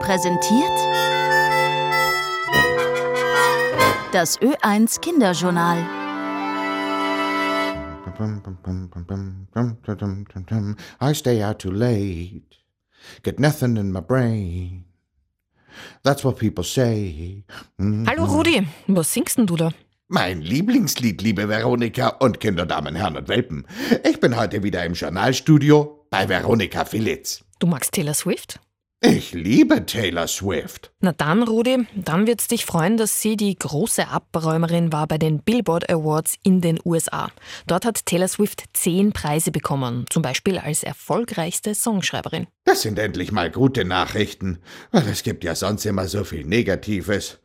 präsentiert das Ö1 Kinderjournal. I stay out too late, get nothing in my brain. That's what people say. Mhm. Hallo Rudi, was singst denn du da? Mein Lieblingslied, liebe Veronika und Kinder, Damen, Herren und Welpen. Ich bin heute wieder im Journalstudio bei Veronika Filitz. Du magst Taylor Swift? Ich liebe Taylor Swift. Na dann, Rudi, dann wird's dich freuen, dass sie die große Abräumerin war bei den Billboard Awards in den USA. Dort hat Taylor Swift zehn Preise bekommen, zum Beispiel als erfolgreichste Songschreiberin. Das sind endlich mal gute Nachrichten, weil es gibt ja sonst immer so viel Negatives.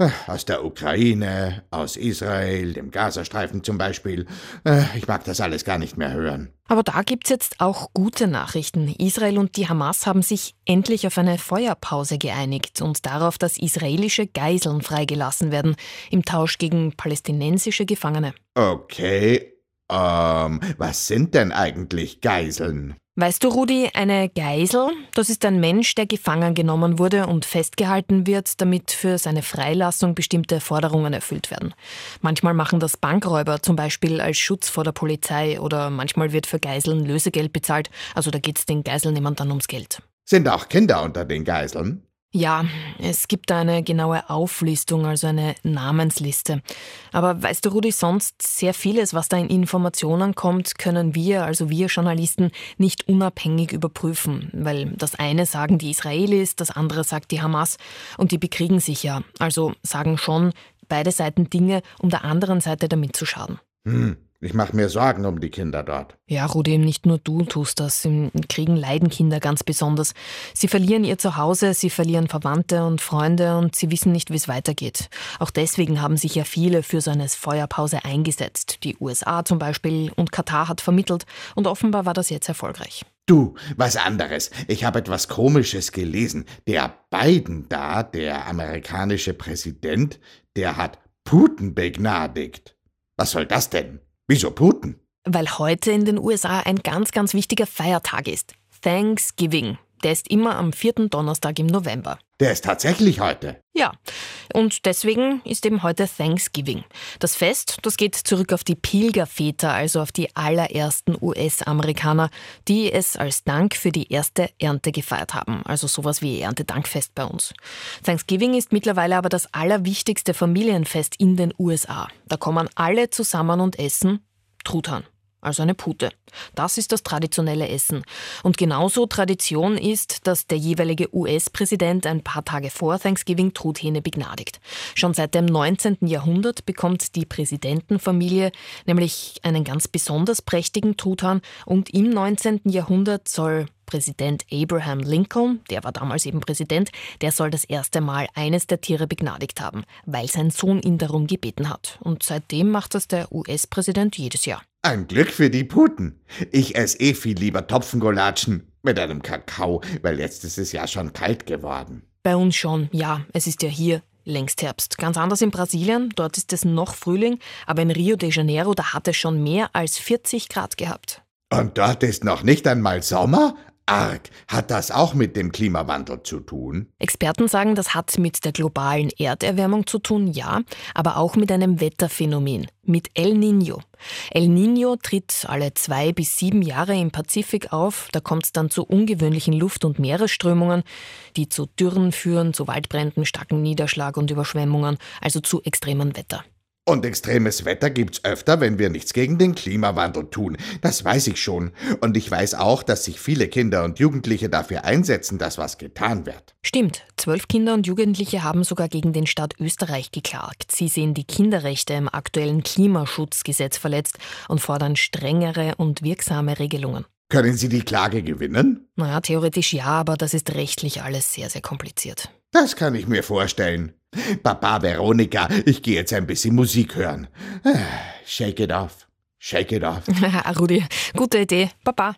Äh, Aus der Ukraine, aus Israel, dem Gazastreifen zum Beispiel. Äh, Ich mag das alles gar nicht mehr hören. Aber da gibt's jetzt auch gute Nachrichten. Israel und die Hamas haben sich endlich auf eine Feuerpause geeinigt und darauf, dass israelische Geiseln freigelassen werden, im Tausch gegen palästinensische Gefangene. Okay, ähm, was sind denn eigentlich Geiseln? Weißt du, Rudi, eine Geisel, das ist ein Mensch, der gefangen genommen wurde und festgehalten wird, damit für seine Freilassung bestimmte Forderungen erfüllt werden. Manchmal machen das Bankräuber zum Beispiel als Schutz vor der Polizei oder manchmal wird für Geiseln Lösegeld bezahlt, also da geht's den Geiselnehmern dann ums Geld. Sind auch Kinder unter den Geiseln? Ja, es gibt eine genaue Auflistung, also eine Namensliste. Aber weißt du, Rudi, sonst sehr vieles, was da in Informationen kommt, können wir, also wir Journalisten, nicht unabhängig überprüfen. Weil das eine sagen die Israelis, das andere sagt die Hamas und die bekriegen sich ja. Also sagen schon beide Seiten Dinge, um der anderen Seite damit zu schaden. Hm, ich mache mir Sorgen um die Kinder dort. Ja, Rudi, nicht nur du tust das. Im Kriegen leiden Kinder ganz besonders. Sie verlieren ihr Zuhause, sie verlieren Verwandte und Freunde und sie wissen nicht, wie es weitergeht. Auch deswegen haben sich ja viele für so eine Feuerpause eingesetzt. Die USA zum Beispiel und Katar hat vermittelt und offenbar war das jetzt erfolgreich. Du, was anderes. Ich habe etwas Komisches gelesen. Der Biden da, der amerikanische Präsident, der hat Putin begnadigt. Was soll das denn? Wieso Putin? Weil heute in den USA ein ganz, ganz wichtiger Feiertag ist. Thanksgiving. Der ist immer am vierten Donnerstag im November. Der ist tatsächlich heute. Ja, und deswegen ist eben heute Thanksgiving. Das Fest, das geht zurück auf die Pilgerväter, also auf die allerersten US-Amerikaner, die es als Dank für die erste Ernte gefeiert haben. Also sowas wie Erntedankfest bei uns. Thanksgiving ist mittlerweile aber das allerwichtigste Familienfest in den USA. Da kommen alle zusammen und essen Truthahn. Also eine Pute. Das ist das traditionelle Essen. Und genauso Tradition ist, dass der jeweilige US-Präsident ein paar Tage vor Thanksgiving Truthähne begnadigt. Schon seit dem 19. Jahrhundert bekommt die Präsidentenfamilie nämlich einen ganz besonders prächtigen Truthahn und im 19. Jahrhundert soll Präsident Abraham Lincoln, der war damals eben Präsident, der soll das erste Mal eines der Tiere begnadigt haben, weil sein Sohn ihn darum gebeten hat. Und seitdem macht das der US-Präsident jedes Jahr. Ein Glück für die Puten. Ich esse eh viel lieber Topfengolatschen mit einem Kakao, weil jetzt ist es ja schon kalt geworden. Bei uns schon, ja, es ist ja hier längst Herbst. Ganz anders in Brasilien, dort ist es noch Frühling, aber in Rio de Janeiro, da hat es schon mehr als 40 Grad gehabt. Und dort ist noch nicht einmal Sommer? Arg. Hat das auch mit dem Klimawandel zu tun? Experten sagen, das hat mit der globalen Erderwärmung zu tun, ja, aber auch mit einem Wetterphänomen, mit El Niño. El Niño tritt alle zwei bis sieben Jahre im Pazifik auf. Da kommt es dann zu ungewöhnlichen Luft- und Meeresströmungen, die zu Dürren führen, zu Waldbränden, starken Niederschlag und Überschwemmungen, also zu extremem Wetter. Und extremes Wetter gibt's öfter, wenn wir nichts gegen den Klimawandel tun. Das weiß ich schon. Und ich weiß auch, dass sich viele Kinder und Jugendliche dafür einsetzen, dass was getan wird. Stimmt, zwölf Kinder und Jugendliche haben sogar gegen den Staat Österreich geklagt. Sie sehen die Kinderrechte im aktuellen Klimaschutzgesetz verletzt und fordern strengere und wirksame Regelungen. Können Sie die Klage gewinnen? Naja, theoretisch ja, aber das ist rechtlich alles sehr, sehr kompliziert. Das kann ich mir vorstellen. Papa Veronika, ich gehe jetzt ein bisschen Musik hören. Ah, Shake it off. Shake it off. Rudi, gute Idee. Baba.